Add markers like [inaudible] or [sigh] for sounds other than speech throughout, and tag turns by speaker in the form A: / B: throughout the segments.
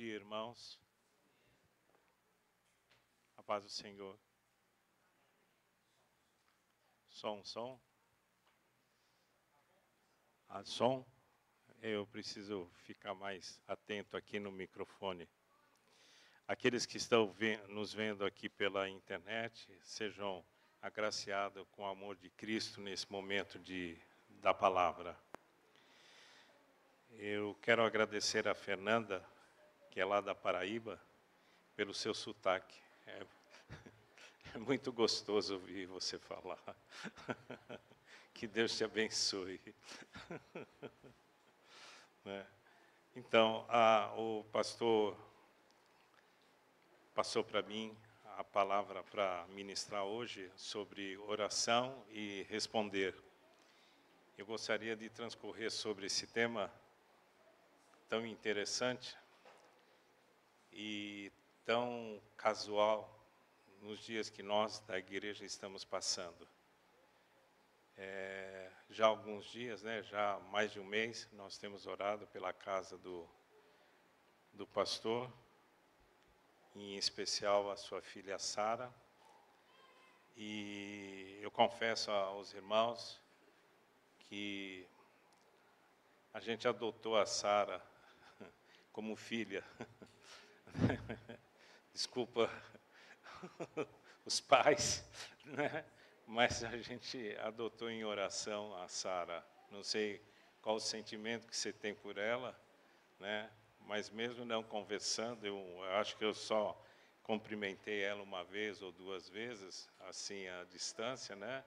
A: dia, irmãos. A paz do Senhor. Som, som. Ah, som. Eu preciso ficar mais atento aqui no microfone. Aqueles que estão nos vendo aqui pela internet, sejam agraciados com o amor de Cristo nesse momento de, da palavra. Eu quero agradecer a Fernanda, que é lá da Paraíba, pelo seu sotaque. É, [laughs] é muito gostoso ouvir você falar. [laughs] Que Deus te abençoe. [laughs] Né? Então, a, o pastor passou para mim a palavra para ministrar hoje sobre oração e responder. Eu gostaria de transcorrer sobre esse tema tão interessante e tão casual nos dias que nós da igreja estamos passando. É, já há alguns dias, né, já há mais de um mês, nós temos orado pela casa do, do pastor, em especial a sua filha Sara. E eu confesso aos irmãos que a gente adotou a Sara [laughs] como filha. [laughs] [laughs] Desculpa [laughs] os pais, né? mas a gente adotou em oração a Sara. Não sei qual o sentimento que você tem por ela, né? mas mesmo não conversando, eu acho que eu só cumprimentei ela uma vez ou duas vezes, assim, à distância, né?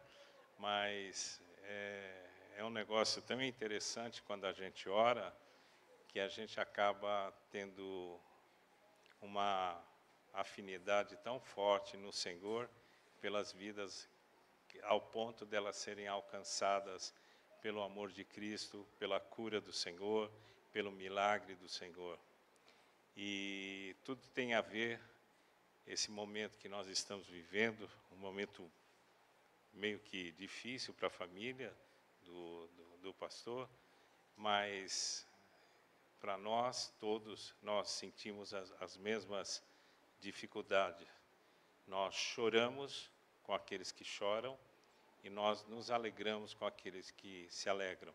A: mas é, é um negócio tão interessante quando a gente ora, que a gente acaba tendo uma afinidade tão forte no Senhor pelas vidas ao ponto delas serem alcançadas pelo amor de Cristo, pela cura do Senhor, pelo milagre do Senhor. E tudo tem a ver esse momento que nós estamos vivendo, um momento meio que difícil para a família do, do, do pastor, mas para nós todos, nós sentimos as, as mesmas dificuldades. Nós choramos com aqueles que choram e nós nos alegramos com aqueles que se alegram.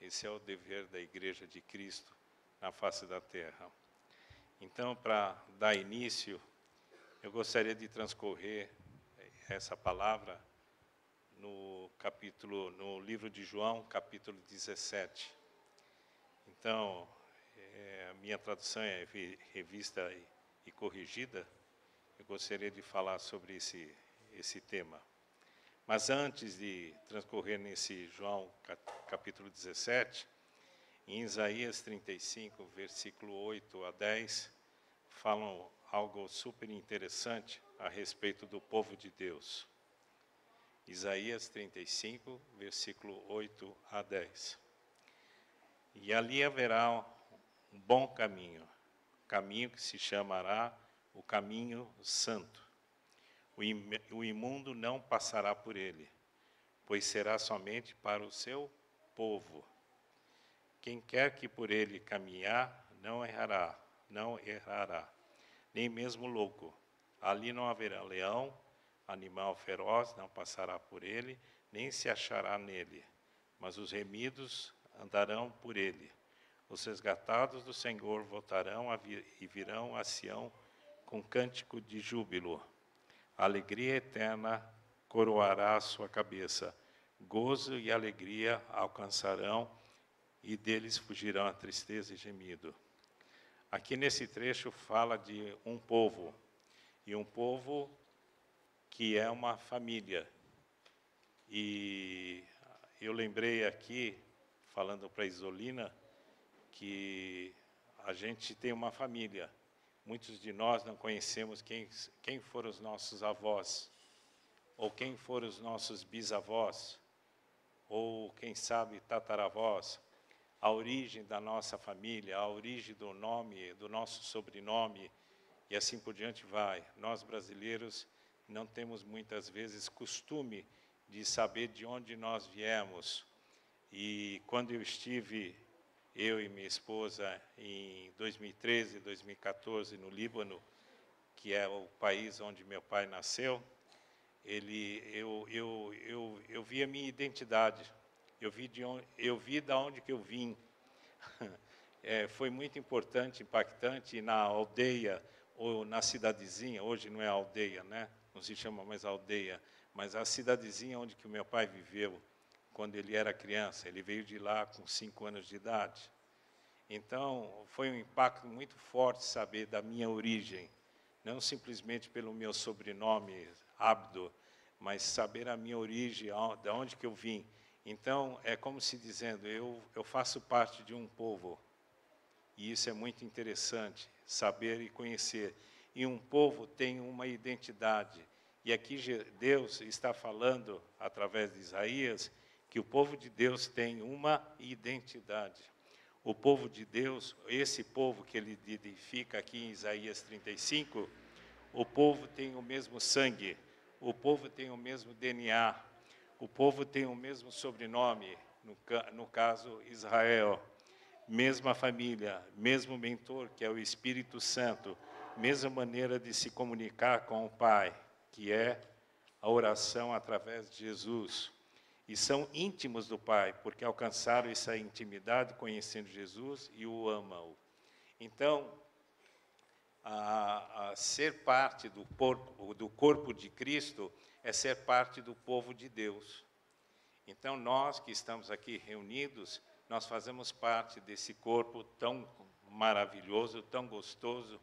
A: Esse é o dever da Igreja de Cristo na face da terra. Então, para dar início, eu gostaria de transcorrer essa palavra no capítulo, no livro de João, capítulo 17. Então, é, a minha tradução é revista e, e corrigida, eu gostaria de falar sobre esse, esse tema. Mas antes de transcorrer nesse João capítulo 17, em Isaías 35, versículo 8 a 10, falam algo super interessante a respeito do povo de Deus. Isaías 35, versículo 8 a 10. E ali haverá um bom caminho, caminho que se chamará o caminho santo. O imundo não passará por ele, pois será somente para o seu povo. Quem quer que por ele caminhar, não errará, não errará, nem mesmo louco. Ali não haverá leão, animal feroz não passará por ele, nem se achará nele, mas os remidos andarão por ele os resgatados do Senhor voltarão e virão a Sião com cântico de júbilo. Alegria eterna coroará a sua cabeça. Gozo e alegria alcançarão e deles fugirão a tristeza e gemido. Aqui nesse trecho fala de um povo, e um povo que é uma família. E eu lembrei aqui, falando para Isolina, que a gente tem uma família. Muitos de nós não conhecemos quem, quem foram os nossos avós, ou quem foram os nossos bisavós, ou quem sabe tataravós, a origem da nossa família, a origem do nome, do nosso sobrenome, e assim por diante vai. Nós brasileiros não temos muitas vezes costume de saber de onde nós viemos. E quando eu estive eu e minha esposa em 2013, 2014 no Líbano, que é o país onde meu pai nasceu, ele, eu, eu, eu, eu vi a minha identidade, eu vi de onde, eu vi da onde que eu vim. [laughs] É, foi muito importante, impactante na aldeia ou na cidadezinha. Hoje não é aldeia, né? Não se chama mais aldeia, mas a cidadezinha onde que o meu pai viveu quando ele era criança. Ele veio de lá com cinco anos de idade. Então, foi um impacto muito forte saber da minha origem, não simplesmente pelo meu sobrenome, Abdo, mas saber a minha origem, de onde que eu vim. Então, é como se dizendo, eu, eu faço parte de um povo. E isso é muito interessante, saber e conhecer. E um povo tem uma identidade. E aqui Deus está falando, através de Isaías, que o povo de Deus tem uma identidade. O povo de Deus, esse povo que ele identifica aqui em Isaías 35, o povo tem o mesmo sangue, o povo tem o mesmo DNA, o povo tem o mesmo sobrenome, no, no caso Israel, mesma família, mesmo mentor, que é o Espírito Santo, mesma maneira de se comunicar com o Pai, que é a oração através de Jesus e são íntimos do Pai, porque alcançaram essa intimidade conhecendo Jesus e o amam. Então, a, a ser parte do corpo, do corpo de Cristo é ser parte do povo de Deus. Então, nós que estamos aqui reunidos, nós fazemos parte desse corpo tão maravilhoso, tão gostoso,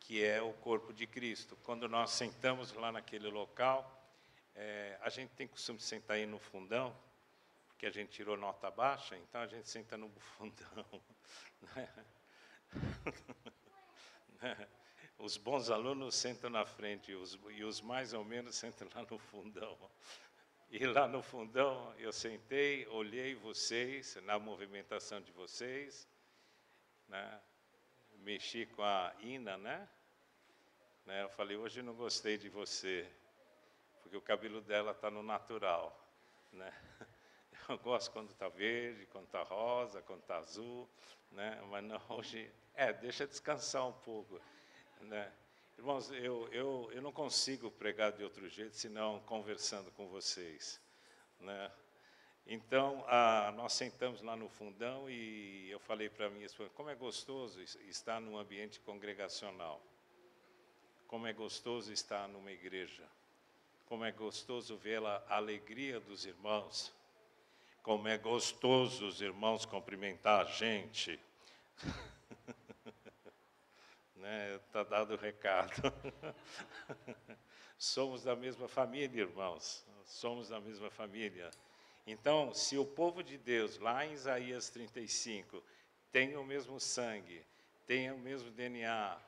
A: que é o corpo de Cristo. Quando nós sentamos lá naquele local, é, a gente tem costume de sentar aí no fundão, porque a gente tirou nota baixa, então a gente senta no fundão. [laughs] Né? [laughs] Os bons alunos sentam na frente e os, e os mais ou menos sentam lá no fundão. E lá no fundão eu sentei, olhei vocês, na movimentação de vocês, né? mexi com a Ina, né? né? Eu falei, hoje não gostei de você porque o cabelo dela está no natural. Né? [laughs] Eu gosto quando está verde, quando está rosa, quando está azul, né? mas não, [laughs] hoje, é, deixa descansar um pouco. Né? Irmãos, eu, eu, eu não consigo pregar de outro jeito senão conversando com vocês. Né? Então, a, nós sentamos lá no fundão e eu falei para minha esposa, como é gostoso estar num ambiente congregacional. Como é gostoso estar numa igreja. Como é gostoso ver a alegria dos irmãos. Como é gostoso os irmãos cumprimentar a gente. [laughs] né? Está dado o recado. [laughs] Somos da mesma família, irmãos. Somos da mesma família. Então, se o povo de Deus, lá em Isaías 35, tem o mesmo sangue, tem o mesmo DNA,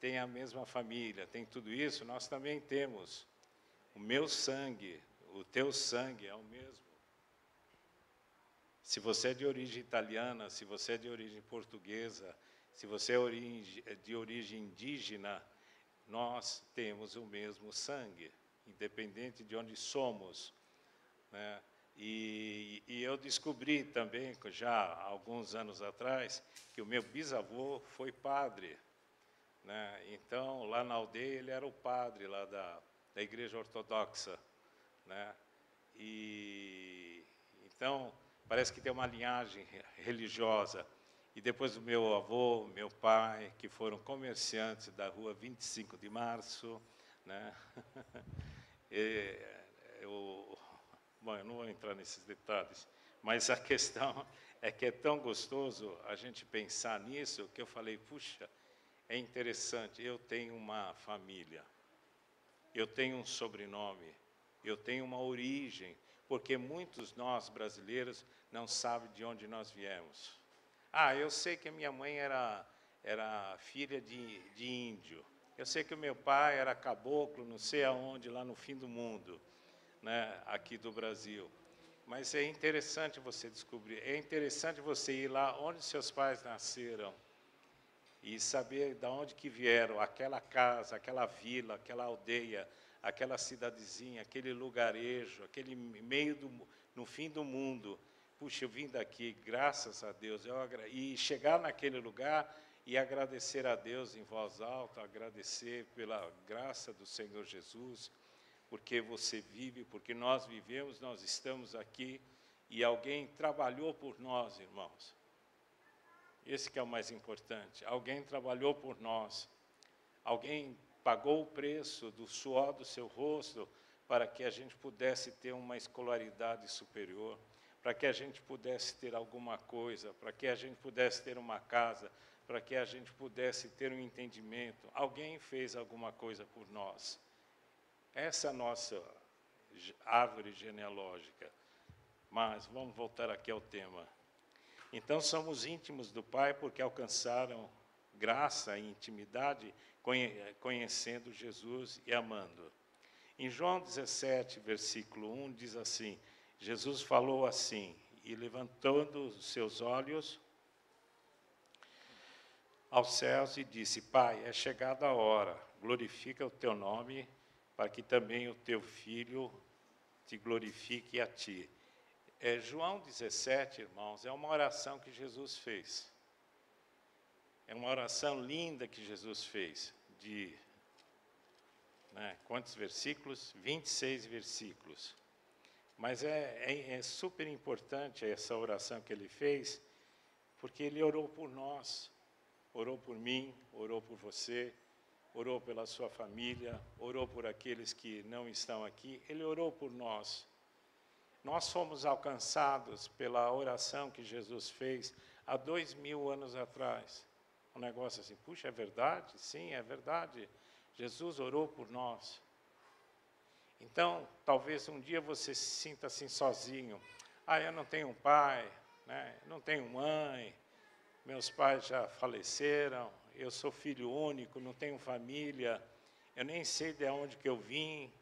A: tem a mesma família, tem tudo isso, nós também temos. O meu sangue, o teu sangue é o mesmo. Se você é de origem italiana, se você é de origem portuguesa, se você é de origem indígena, nós temos o mesmo sangue, independente de onde somos. Né? E, e, eu descobri também, já há alguns anos atrás, que o meu bisavô foi padre. Né? Então, lá na aldeia, ele era o padre lá da, da Igreja Ortodoxa, né? E então parece que tem uma linhagem religiosa. E depois do meu avô, meu pai, que foram comerciantes da rua 25 de Março, né? [laughs] E, eu, bom, eu não vou entrar nesses detalhes, mas a [laughs] questão é que é tão gostoso a gente pensar nisso que eu falei, puxa, é interessante, eu tenho uma família eu tenho um sobrenome, eu tenho uma origem, porque muitos nós brasileiros não sabem de onde nós viemos. Ah, eu sei que a minha mãe era, era filha de, de índio. Eu sei que o meu pai era caboclo, não sei aonde, lá no fim do mundo, né, aqui do Brasil. Mas é interessante você descobrir, é interessante você ir lá onde seus pais nasceram e saber de onde que vieram, aquela casa, aquela vila, aquela aldeia, aquela cidadezinha, aquele lugarejo, aquele meio do, no fim do mundo, puxa, eu vim daqui, graças a Deus, eu e chegar naquele lugar e agradecer a Deus em voz alta, agradecer pela graça do Senhor Jesus, porque você vive, porque nós vivemos, nós estamos aqui e alguém trabalhou por nós, irmãos. Esse que é o mais importante. Alguém trabalhou por nós. Alguém pagou o preço do suor do seu rosto para que a gente pudesse ter uma escolaridade superior, para que a gente pudesse ter alguma coisa, para que a gente pudesse ter uma casa, para que a gente pudesse ter um entendimento. Alguém fez alguma coisa por nós. Essa é a nossa árvore genealógica. Mas vamos voltar aqui ao tema. Então somos íntimos do Pai porque alcançaram graça e intimidade conhecendo Jesus e amando. Em João 17, versículo 1 diz assim: Jesus falou assim, e levantando os seus olhos, aos céus e disse: Pai, é chegada a hora, glorifica o teu nome, para que também o teu filho te glorifique a ti. É, João 17, irmãos, é uma oração que Jesus fez. É uma oração linda que Jesus fez, de né, quantos versículos? 26 versículos. Mas é, é, é super importante essa oração que ele fez, porque ele orou por nós orou por mim, orou por você, orou pela sua família, orou por aqueles que não estão aqui, ele orou por nós. Nós fomos alcançados pela oração que Jesus fez há dois mil anos atrás. Um negócio assim, puxa, é verdade? Sim, é verdade. Jesus orou por nós. Então, talvez um dia você se sinta assim sozinho. Ah, eu não tenho pai, né? não tenho mãe, meus pais já faleceram, eu sou filho único, não tenho família, eu nem sei de onde que eu vim,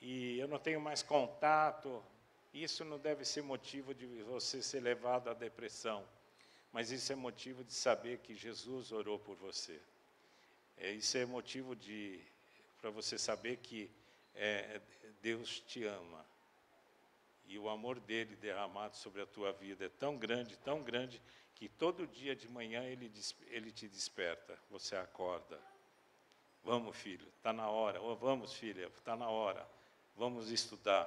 A: e eu não tenho mais contato. Isso não deve ser motivo de você ser levado à depressão, mas isso é motivo de saber que Jesus orou por você. É, isso é motivo de para você saber que é, Deus te ama e o amor dele derramado sobre a tua vida é tão grande, tão grande que todo dia de manhã ele, ele te desperta, você acorda. Vamos, filho, está na hora. Ou vamos, filha, está na hora. Vamos estudar,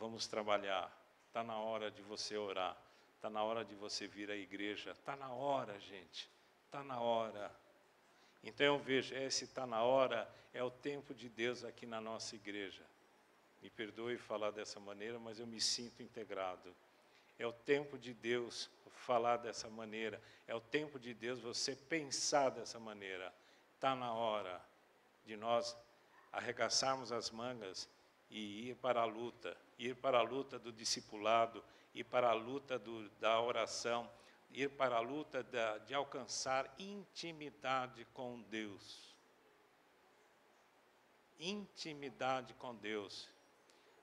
A: vamos trabalhar. Está na hora de você orar. Está na hora de você vir à igreja. Está na hora, gente. Está na hora. Então eu vejo, esse está na hora, é o tempo de Deus aqui na nossa igreja. Me perdoe falar dessa maneira, mas eu me sinto integrado. É o tempo de Deus falar dessa maneira. É o tempo de Deus você pensar dessa maneira. Está na hora de nós arregaçarmos as mangas e ir para a luta, ir para a luta do discipulado, ir para a luta do, da oração, ir para a luta da, de alcançar intimidade com Deus. Intimidade com Deus.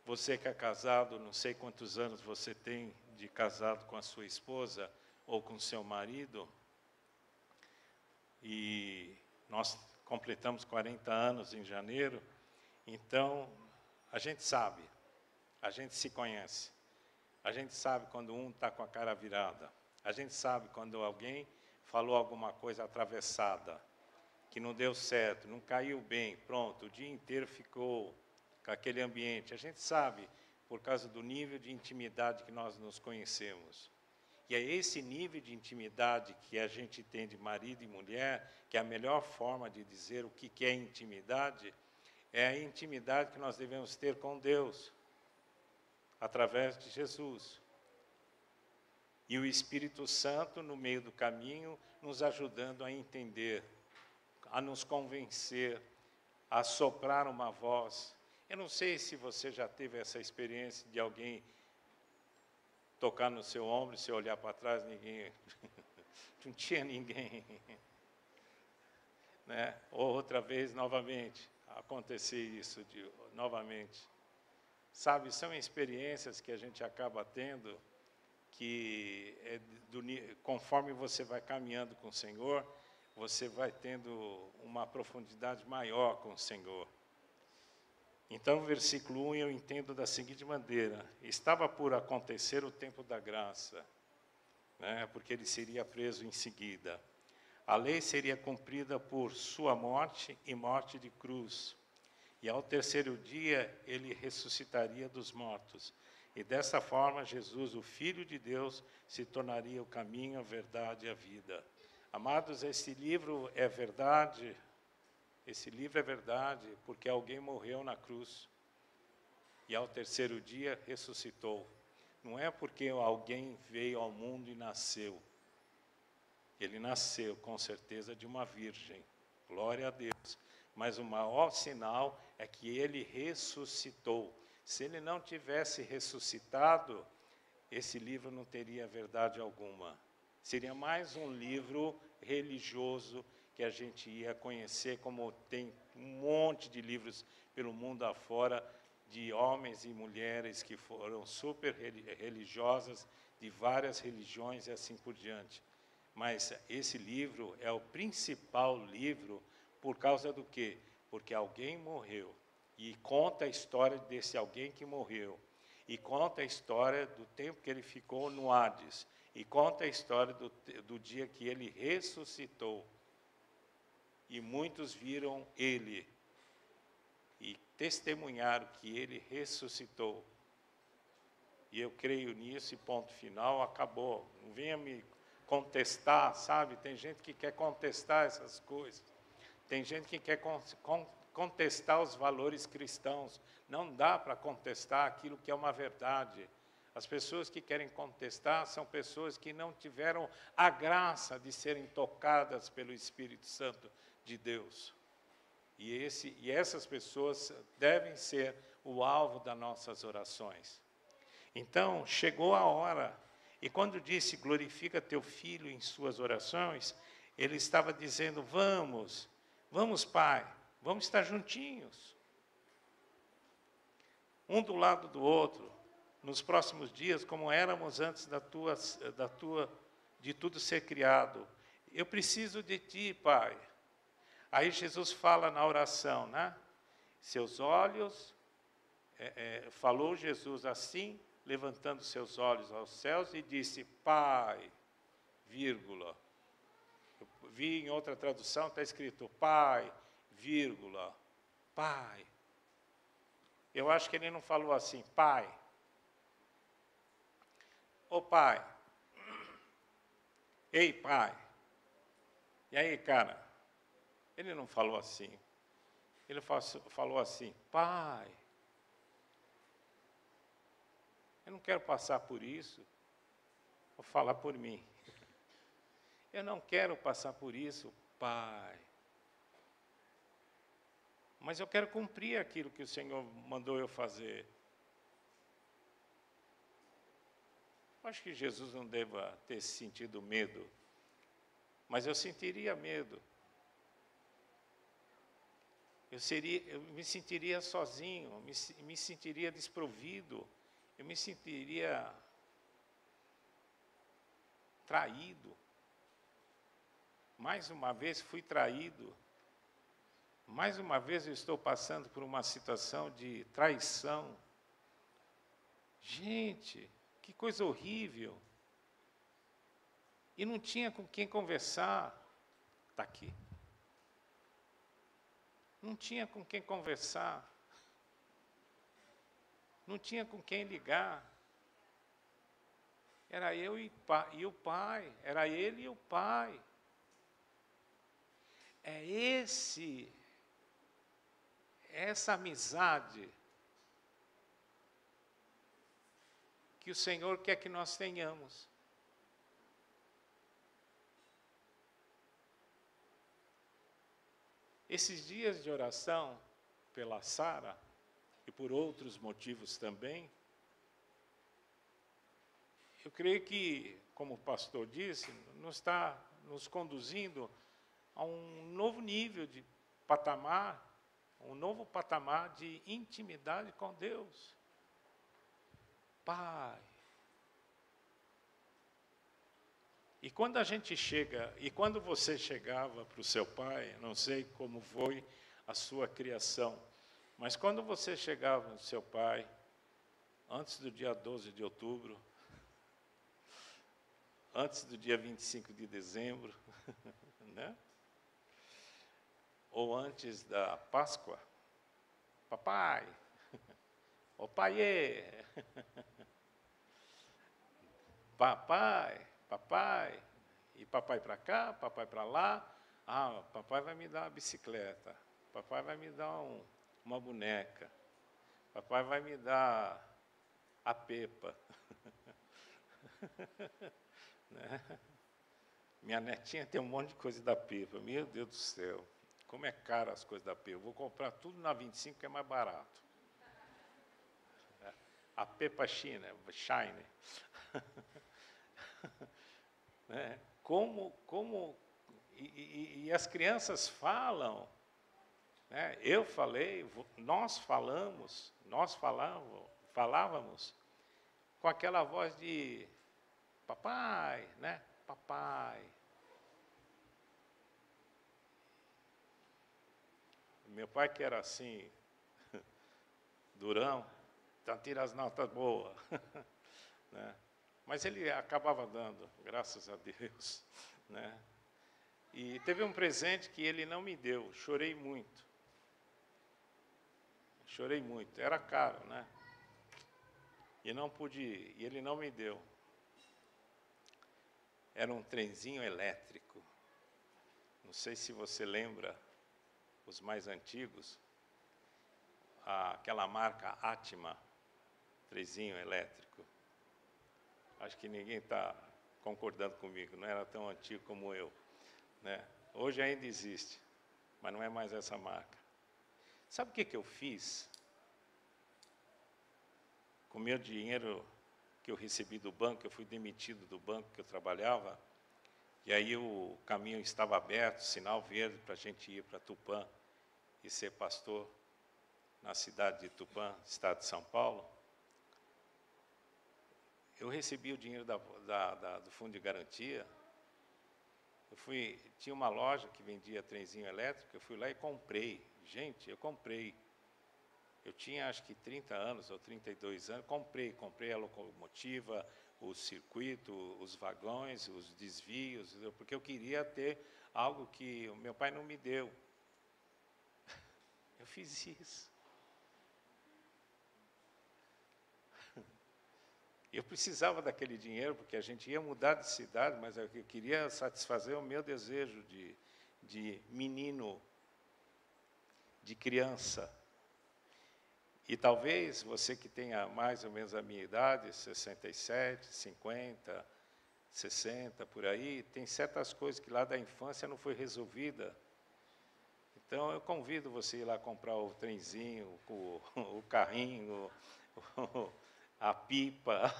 A: Você que é casado, não sei quantos anos você tem de casado com a sua esposa ou com seu marido, e nós completamos 40 anos em janeiro, então a gente sabe, a gente se conhece, a gente sabe quando um está com a cara virada, a gente sabe quando alguém falou alguma coisa atravessada, que não deu certo, não caiu bem, pronto, o dia inteiro ficou com aquele ambiente. A gente sabe por causa do nível de intimidade que nós nos conhecemos. E é esse nível de intimidade que a gente tem de marido e mulher, que é a melhor forma de dizer o que é intimidade, é a intimidade que nós devemos ter com Deus, através de Jesus. E o Espírito Santo, no meio do caminho, nos ajudando a entender, a nos convencer, a soprar uma voz, eu não sei se você já teve essa experiência de alguém tocar no seu ombro se olhar para trás, ninguém. [laughs] não tinha ninguém. [laughs] Né? Ou outra vez, novamente, acontecer isso de, novamente. Sabe, são experiências que a gente acaba tendo que, é do, conforme você vai caminhando com o Senhor, você vai tendo uma profundidade maior com o Senhor. Então, versículo 1 eu entendo da seguinte maneira: estava por acontecer o tempo da graça, né, porque ele seria preso em seguida. A lei seria cumprida por sua morte e morte de cruz. E ao terceiro dia ele ressuscitaria dos mortos. E dessa forma, Jesus, o Filho de Deus, se tornaria o caminho, a verdade e a vida. Amados, esse livro é verdade, esse livro é verdade, porque alguém morreu na cruz e ao terceiro dia ressuscitou. Não é porque alguém veio ao mundo e nasceu. Ele nasceu, com certeza, de uma virgem. Glória a Deus. Mas o maior sinal é que ele ressuscitou. Se ele não tivesse ressuscitado, esse livro não teria verdade alguma. Seria mais um livro religioso que a gente ia conhecer, como tem um monte de livros pelo mundo afora de homens e mulheres que foram super religiosas de várias religiões e assim por diante. Mas esse livro é o principal livro por causa do quê? Porque alguém morreu e conta a história desse alguém que morreu. E conta a história do tempo que ele ficou no Hades. E conta a história do, do dia que ele ressuscitou. E muitos viram ele e testemunharam que ele ressuscitou. E eu creio nisso e ponto final, acabou. Não venha me contestar, sabe? Tem gente que quer contestar essas coisas. Tem gente que quer contestar os valores cristãos. Não dá para contestar aquilo que é uma verdade. As pessoas que querem contestar são pessoas que não tiveram a graça de serem tocadas pelo Espírito Santo de Deus. E, esse, e essas pessoas devem ser o alvo das nossas orações. Então, chegou a hora. E quando disse glorifica teu filho em suas orações, ele estava dizendo: vamos, vamos, Pai, Vamos estar juntinhos. Um do lado do outro, nos próximos dias, como éramos antes da tua, da tua, de tudo ser criado. Eu preciso de ti, Pai. Aí Jesus fala na oração, né? Seus olhos, é, é, falou Jesus assim, levantando seus olhos aos céus e disse: Pai, vírgula. Eu vi em outra tradução, está escrito: Pai, vírgula, pai. Eu acho que ele não falou assim, pai. Ô pai. [clears throat] Ei, pai. E aí, cara? Ele não falou assim. Ele falou assim, pai. Eu não quero passar por isso. Vou falar por mim. Eu não quero passar por isso, pai. Mas eu quero cumprir aquilo que o Senhor mandou eu fazer. Acho que Jesus não deva ter sentido medo, mas eu sentiria medo. Eu, seria, eu me sentiria sozinho, me, me sentiria desprovido, eu me sentiria traído. Mais uma vez fui traído. Mais uma vez eu estou passando por uma situação de traição. Gente, que coisa horrível. E não tinha com quem conversar. Está aqui. Não tinha com quem conversar. Não tinha com quem ligar. Era eu e, e o pai. Era ele e o pai. É esse essa amizade que o Senhor quer que nós tenhamos. Esses dias de oração pela Sara e por outros motivos também, eu creio que, como o pastor disse, nos está nos conduzindo a um novo nível de patamar um novo patamar de intimidade com Deus. Pai. E quando a gente chega, e quando você chegava para o seu pai, não sei como foi a sua criação, Mas quando você chegava no seu pai, antes do dia 12 de outubro, antes do dia 25 de dezembro, [laughs] né? ou antes da Páscoa, papai, [laughs] ô paiê, [laughs] papai, papai, e papai para cá, papai para lá, ah, papai vai me dar uma bicicleta, papai vai me dar um, uma boneca, papai vai me dar a pepa. [laughs] né? Minha netinha tem um monte de coisa da pepa, meu Deus do céu, como é caro as coisas da pepa. Vou comprar tudo na 25 que é mais barato. A pepa China, Shine. [laughs] né? Como, como e, e, e, as crianças falam, né? eu falei, nós falamos, nós falávamos, falávamos com aquela voz de papai, né? Papai. Meu pai que era assim, [laughs] durão, então tira as notas boas. [laughs] né? Mas ele acabava dando, graças a Deus. [laughs] Né? E teve um presente que ele não me deu, chorei muito. Chorei muito, era caro, né? E não pude, e ele não me deu. Era um trenzinho elétrico. Não sei se você lembra, os mais antigos, aquela marca Atma, trenzinho elétrico. Acho que ninguém está concordando comigo, não era tão antigo como eu. Né? Hoje ainda existe, mas não é mais essa marca. Sabe o que, que eu fiz? Com o meu dinheiro que eu recebi do banco, eu fui demitido do banco que eu trabalhava, e aí o caminho estava aberto, sinal verde para a gente ir para Tupã e ser pastor na cidade de Tupã, estado de São Paulo eu recebi o dinheiro da, da, da, do fundo de garantia. Eu fui, tinha uma loja que vendia trenzinho elétrico, eu fui lá e comprei. Gente, eu comprei. Eu tinha acho que 30 anos ou 32 anos, comprei, comprei a locomotiva, o circuito, os vagões, os desvios, porque eu queria ter algo que o meu pai não me deu. [laughs] Eu fiz isso. [laughs] Eu precisava daquele dinheiro porque a gente ia mudar de cidade, mas eu queria satisfazer o meu desejo de, de menino, de criança. E talvez você que tenha mais ou menos a minha idade, 67, 50, 60, por aí, tem certas coisas que lá da infância não foi resolvida. Então eu convido você a ir lá comprar o trenzinho, o, o carrinho, o, a pipa,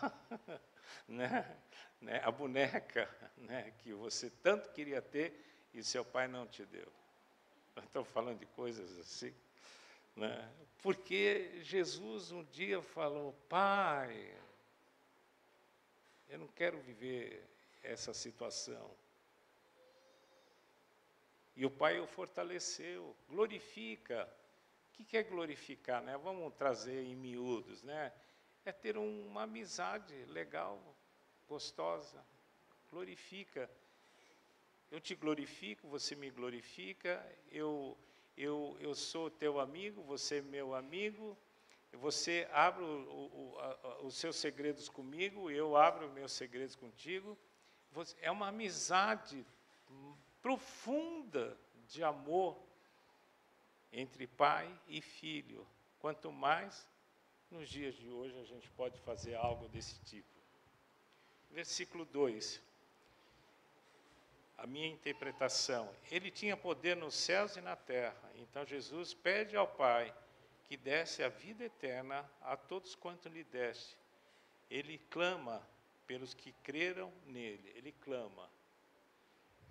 A: [laughs] né? né? a boneca né? que você tanto queria ter e seu pai não te deu. [laughs] Estou falando de coisas assim. Né? Porque Jesus um dia falou: Pai, eu não quero viver essa situação. E o Pai o fortaleceu, glorifica. O que é glorificar? Né? Vamos trazer em miúdos, né? é ter uma amizade legal, gostosa, glorifica. Eu te glorifico, você me glorifica, eu, eu, eu sou teu amigo, você é meu amigo, você abre o, o, os seus segredos comigo, eu abro os meus segredos contigo. Você, é uma amizade profunda de amor entre pai e filho. Quanto mais nos dias de hoje a gente pode fazer algo desse tipo. Versículo 2. A minha interpretação. Ele tinha poder nos céus e na terra. Então Jesus pede ao Pai que desse a vida eterna a todos quanto lhe deste. Ele clama pelos que creram nele. Ele clama.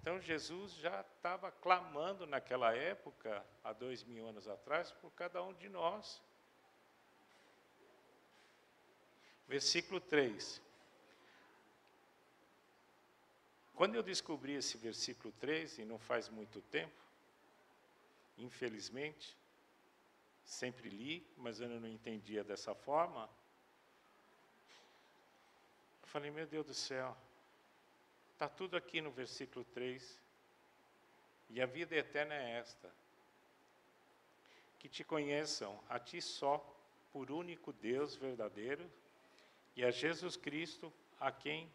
A: Então Jesus já estava clamando naquela época, há dois mil anos atrás, por cada um de nós. Versículo 3. Quando eu descobri esse versículo 3, e não faz muito tempo, infelizmente, sempre li, mas eu não entendia dessa forma. Eu falei, meu Deus do céu, está tudo aqui no versículo 3. E a vida eterna é esta: que te conheçam a ti só, por único Deus verdadeiro, e a Jesus Cristo, a quem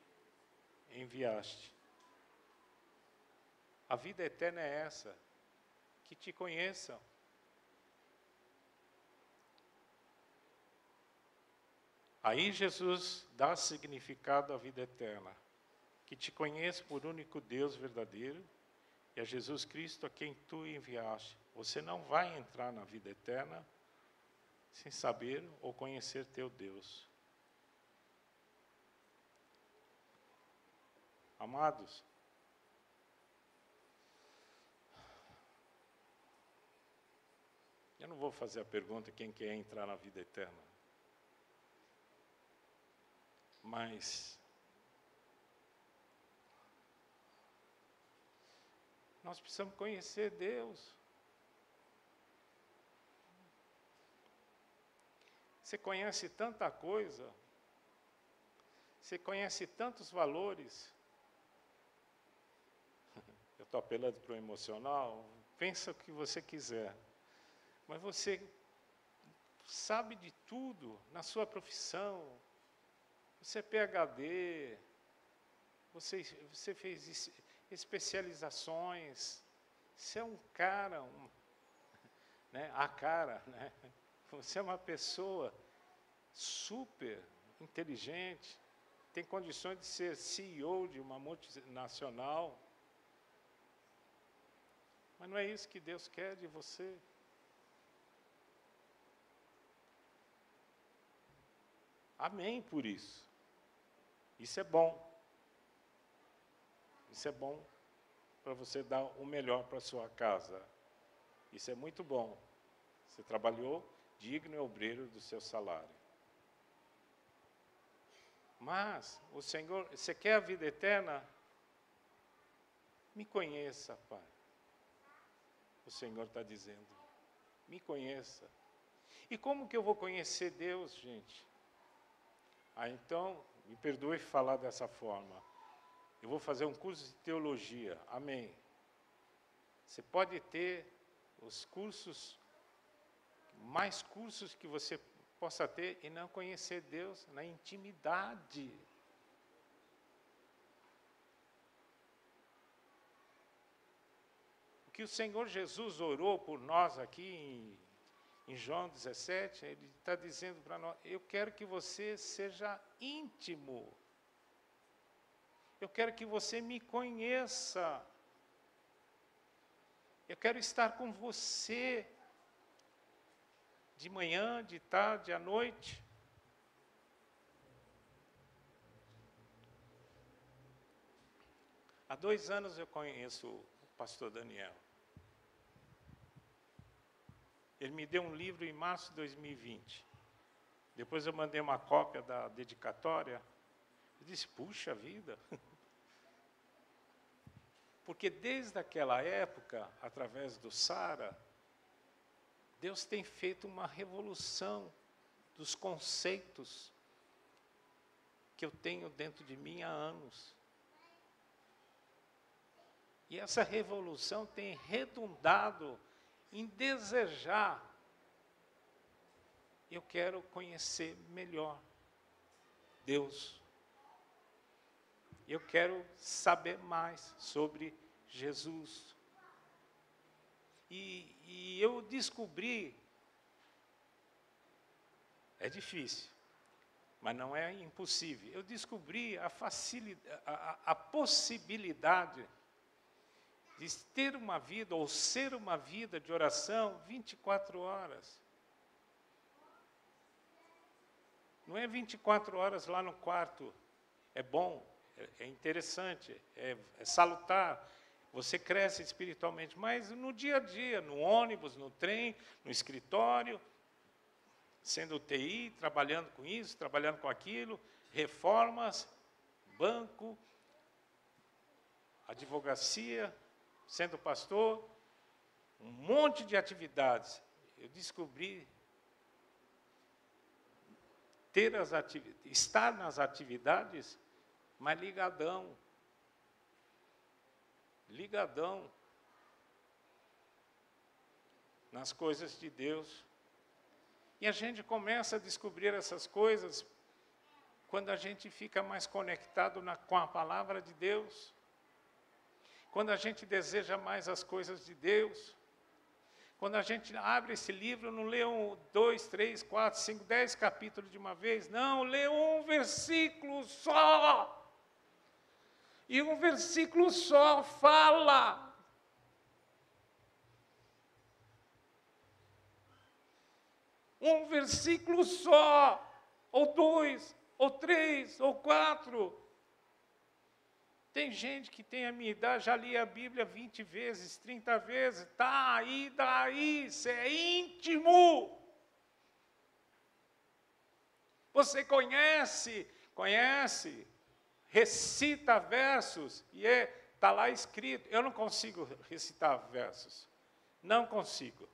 A: enviaste. A vida eterna é essa, que te conheçam. Aí Jesus dá significado à vida eterna, que te conheça por único Deus verdadeiro e a Jesus Cristo a quem tu enviaste. Você não vai entrar na vida eterna sem saber ou conhecer teu Deus. Amados, Eu não vou fazer a pergunta quem quer entrar na vida eterna. Mas nós precisamos conhecer Deus. Você conhece tanta coisa, você conhece tantos valores. [laughs] Eu estou apelando para o emocional, pensa o que você quiser mas você sabe de tudo na sua profissão. Você é PhD, você, você fez especializações, você é um cara, um, [laughs] né, a cara, né? Você é uma pessoa super inteligente, tem condições de ser CEO de uma multinacional. Mas não é isso que Deus quer de você. Amém por isso. Isso é bom. Isso é bom para você dar o melhor para a sua casa. Isso é muito bom. Você trabalhou digno e obreiro do seu salário. Mas o Senhor, você quer a vida eterna? Me conheça, Pai. O Senhor está dizendo. Me conheça. E como que eu vou conhecer Deus, gente? Ah, então, me perdoe falar dessa forma. Eu vou fazer um curso de teologia. Amém. Você pode ter os cursos, mais cursos que você possa ter e não conhecer Deus na intimidade. O que o Senhor Jesus orou por nós aqui em em João 17, ele está dizendo para nós: Eu quero que você seja íntimo. Eu quero que você me conheça. Eu quero estar com você de manhã, de tarde, à noite. Há dois anos eu conheço o pastor Daniel. Ele me deu um livro em março de 2020. Depois eu mandei uma cópia da dedicatória. Eu disse: puxa vida. [laughs] Porque desde aquela época, através do Sara, Deus tem feito uma revolução dos conceitos que eu tenho dentro de mim há anos. E essa revolução tem redundado em desejar, eu quero conhecer melhor Deus. Eu quero saber mais sobre Jesus. E, e eu descobri, é difícil, mas não é impossível. Eu descobri a, facilidade, a, a possibilidade de ter uma vida ou ser uma vida de oração 24 horas. Não é 24 horas lá no quarto. É bom, é, é interessante, é, é salutar. Você cresce espiritualmente, mas no dia a dia, no ônibus, no trem, no escritório, sendo TI, trabalhando com isso, trabalhando com aquilo, reformas, banco, advocacia, sendo pastor, um monte de atividades. eu descobri ter as estar nas atividades, mas ligadão. Ligadão nas coisas de Deus. E a gente começa a descobrir essas coisas quando a gente fica mais conectado na, com a palavra de Deus, quando a gente deseja mais as coisas de Deus, quando a gente abre esse livro, não lê um, dois, três, quatro, cinco, dez capítulos de uma vez, não, lê um versículo só. E um versículo só fala. Um versículo só, ou dois, ou três, ou quatro. Tem gente que tem a minha idade, já li a Bíblia 20 vezes, 30 vezes, tá aí, daí, isso é íntimo. Você conhece, conhece, recita versos, e é, está lá escrito. Eu não consigo recitar versos, não consigo.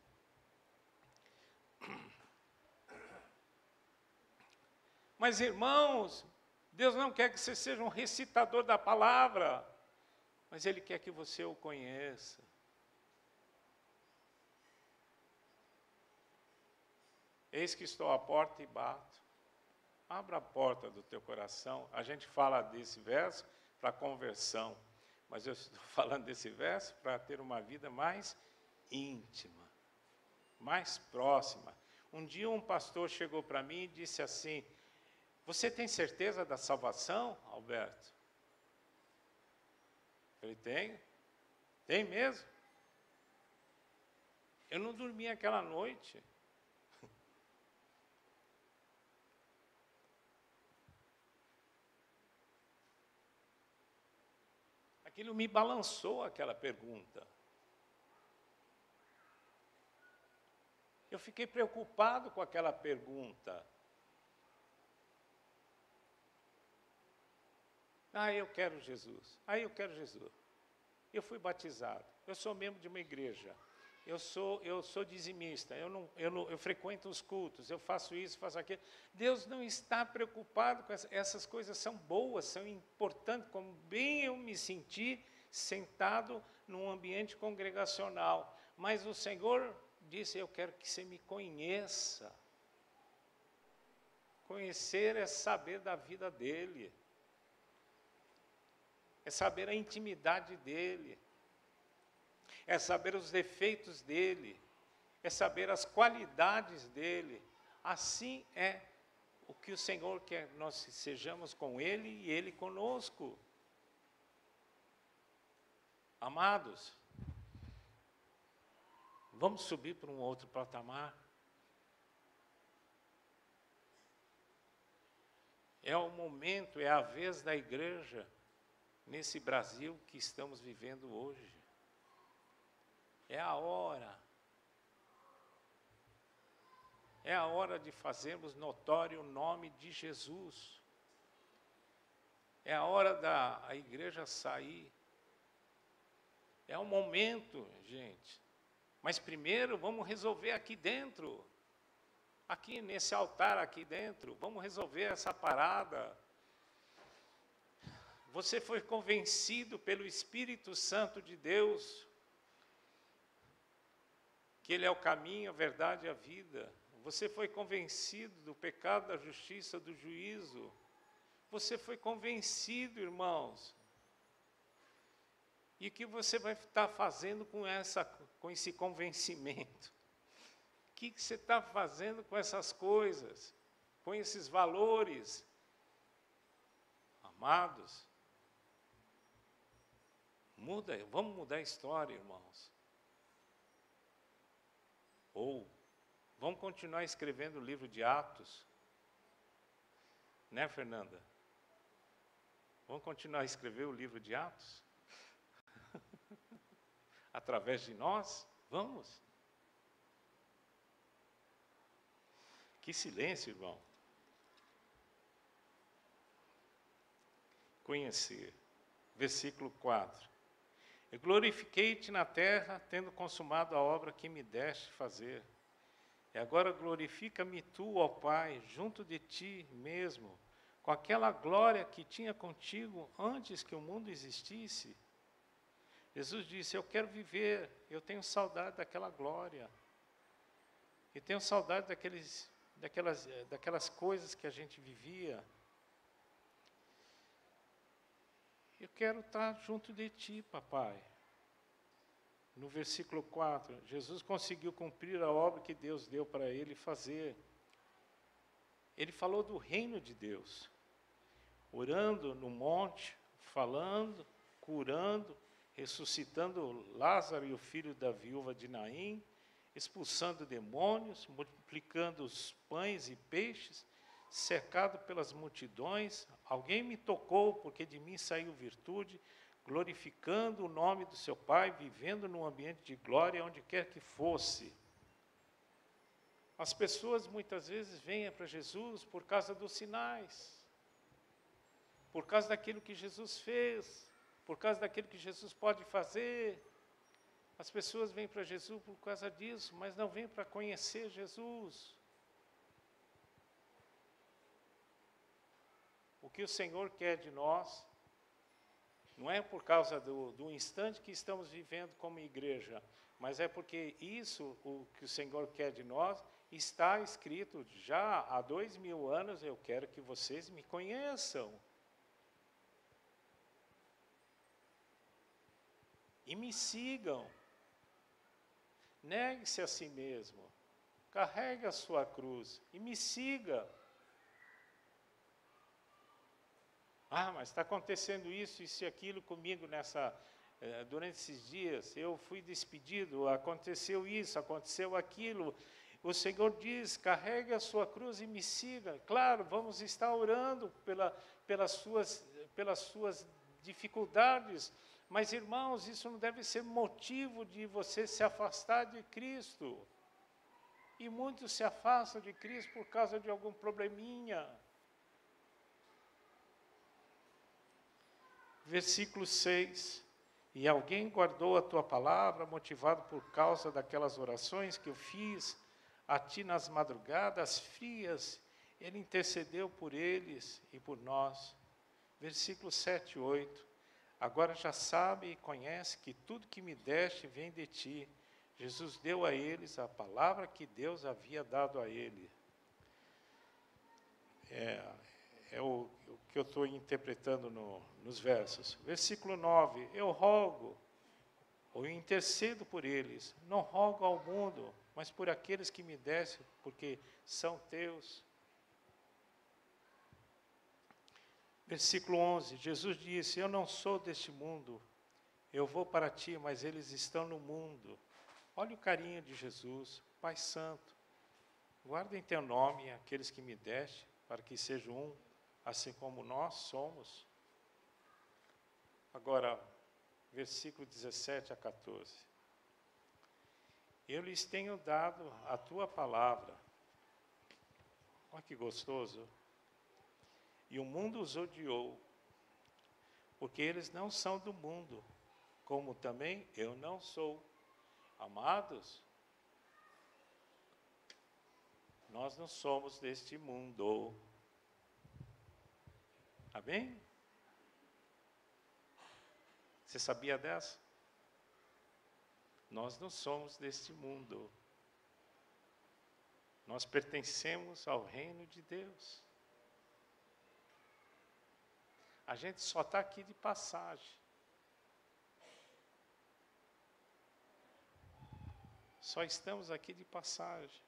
A: Mas, irmãos, Deus não quer que você seja um recitador da palavra, mas Ele quer que você o conheça. Eis que estou à porta e bato. Abra a porta do teu coração. A gente fala desse verso para conversão, mas eu estou [laughs] falando desse verso para ter uma vida mais íntima, mais próxima. Um dia um pastor chegou para mim e disse assim: você tem certeza da salvação, Alberto? Falei, tenho. Tem mesmo? Eu não dormi aquela noite. Aquilo me balançou aquela pergunta. Eu fiquei preocupado com aquela pergunta. Ah, eu quero Jesus. Ah, eu quero Jesus. Eu fui batizado. Eu sou membro de uma igreja. Eu sou, eu sou dizimista. Eu, não, eu, não, eu frequento os cultos. Eu faço isso, faço aquilo. Deus não está preocupado com essas, essas coisas. São boas, são importantes. Como bem eu me senti sentado num ambiente congregacional. Mas o Senhor disse: Eu quero que você me conheça. Conhecer é saber da vida dele é saber a intimidade dele, é saber os defeitos dele, é saber as qualidades dele. Assim é o que o Senhor quer nós sejamos com ele e ele conosco. Amados, vamos subir para um outro patamar. É o momento, é a vez da igreja nesse Brasil que estamos vivendo hoje. É a hora. É a hora de fazermos notório o nome de Jesus. É a hora da a igreja sair. É o momento, gente. Mas primeiro vamos resolver aqui dentro. Aqui nesse altar aqui dentro, vamos resolver essa parada você foi convencido pelo Espírito Santo de Deus que Ele é o caminho, a verdade e a vida. Você foi convencido do pecado, da justiça, do juízo. Você foi convencido, irmãos. E o que você vai estar fazendo com, essa, com esse convencimento? O que você está fazendo com essas coisas? Com esses valores? Amados, Muda, vamos mudar a história, irmãos. Ou vamos continuar escrevendo o livro de Atos. Né, Fernanda? Vamos continuar a escrever o livro de Atos? [laughs] Através de nós? Vamos. Que silêncio, irmão. Conhecer. Versículo 4. Eu glorifiquei-te na terra, tendo consumado a obra que me deste fazer. E agora glorifica-me tu, ó Pai, junto de ti mesmo, com aquela glória que tinha contigo antes que o mundo existisse. Jesus disse: Eu quero viver, eu tenho saudade daquela glória. E tenho saudade daqueles, daquelas, daquelas coisas que a gente vivia. Eu quero estar junto de ti, papai. No versículo 4, Jesus conseguiu cumprir a obra que Deus deu para ele fazer. Ele falou do reino de Deus, orando no monte, falando, curando, ressuscitando Lázaro e o filho da viúva de Naim, expulsando demônios, multiplicando os pães e peixes, cercado pelas multidões. Alguém me tocou, porque de mim saiu virtude glorificando o nome do seu Pai, vivendo num ambiente de glória onde quer que fosse. As pessoas muitas vezes vêm para Jesus por causa dos sinais, por causa daquilo que Jesus fez, por causa daquilo que Jesus pode fazer. As pessoas vêm para Jesus por causa disso, mas não vêm para conhecer Jesus. O que o Senhor quer de nós não é por causa do, do instante que estamos vivendo como igreja, mas é porque isso, o que o Senhor quer de nós, está escrito já há dois mil anos. Eu quero que vocês me conheçam. E me sigam. Negue-se a si mesmo. Carregue a sua cruz e me siga. Ah, mas está acontecendo isso, isso e aquilo comigo nessa, eh, durante esses dias. Eu fui despedido, aconteceu isso, aconteceu aquilo. O Senhor diz: carregue a sua cruz e me siga. Claro, vamos estar orando pela, pelas, suas, pelas suas dificuldades, mas irmãos, isso não deve ser motivo de você se afastar de Cristo. E muitos se afastam de Cristo por causa de algum probleminha. Versículo 6. E alguém guardou a tua palavra, motivado por causa daquelas orações que eu fiz a ti nas madrugadas frias, ele intercedeu por eles e por nós. Versículo 7 e 8. Agora já sabe e conhece que tudo que me deste vem de ti. Jesus deu a eles a palavra que Deus havia dado a ele. É, é o, o que eu estou interpretando no, nos versos. Versículo 9: Eu rogo, ou intercedo por eles, não rogo ao mundo, mas por aqueles que me deste, porque são teus. Versículo 11: Jesus disse: Eu não sou deste mundo, eu vou para ti, mas eles estão no mundo. Olha o carinho de Jesus, Pai Santo. Guarda em teu nome aqueles que me deste, para que sejam um assim como nós somos. Agora, versículo 17 a 14. Eu lhes tenho dado a tua palavra. Olha que gostoso. E o mundo os odiou, porque eles não são do mundo, como também eu não sou. Amados, nós não somos deste mundo. Amém? Você sabia dessa? Nós não somos deste mundo. Nós pertencemos ao reino de Deus. A gente só está aqui de passagem. Só estamos aqui de passagem.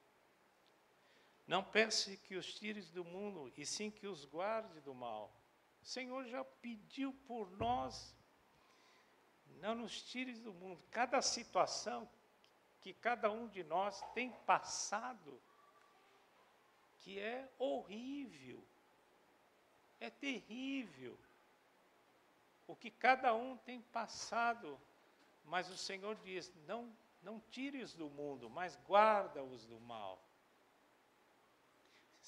A: Não pense que os tires do mundo, e sim que os guarde do mal. O Senhor já pediu por nós. Não nos tires do mundo. Cada situação que cada um de nós tem passado, que é horrível, é terrível. O que cada um tem passado, mas o Senhor diz: não, não tires do mundo, mas guarda-os do mal.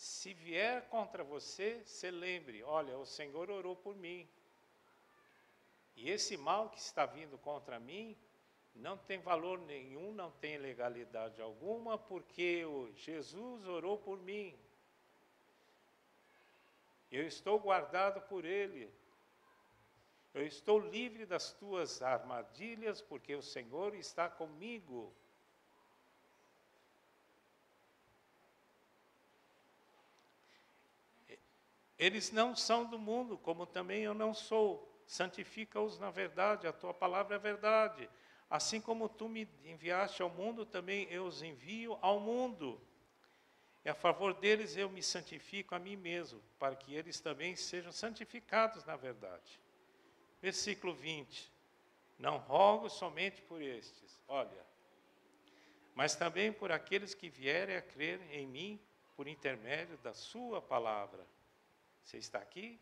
A: Se vier contra você, se lembre: olha, o Senhor orou por mim. E esse mal que está vindo contra mim não tem valor nenhum, não tem legalidade alguma, porque Jesus orou por mim. Eu estou guardado por Ele. Eu estou livre das tuas armadilhas, porque o Senhor está comigo. Eles não são do mundo, como também eu não sou. Santifica-os na verdade, a tua palavra é verdade. Assim como tu me enviaste ao mundo, também eu os envio ao mundo. E a favor deles eu me santifico a mim mesmo, para que eles também sejam santificados na verdade. Versículo 20. Não rogo somente por estes, olha, mas também por aqueles que vierem a crer em mim por intermédio da Sua palavra. Você está aqui?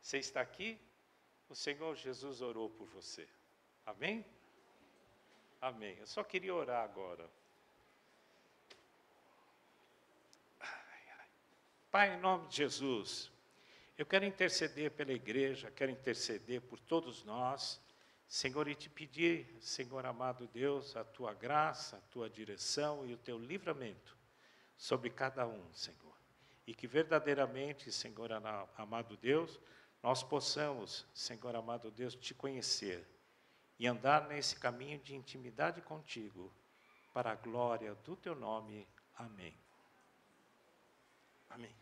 A: Você está aqui? O Senhor Jesus orou por você. Amém? Amém. Eu só queria orar agora. Pai, em nome de Jesus, eu quero interceder pela igreja, quero interceder por todos nós. Senhor, e te pedir, Senhor amado Deus, a tua graça, a tua direção e o teu livramento sobre cada um, Senhor. E que verdadeiramente, Senhor amado Deus, nós possamos, Senhor amado Deus, te conhecer e andar nesse caminho de intimidade contigo, para a glória do teu nome. Amém. Amém.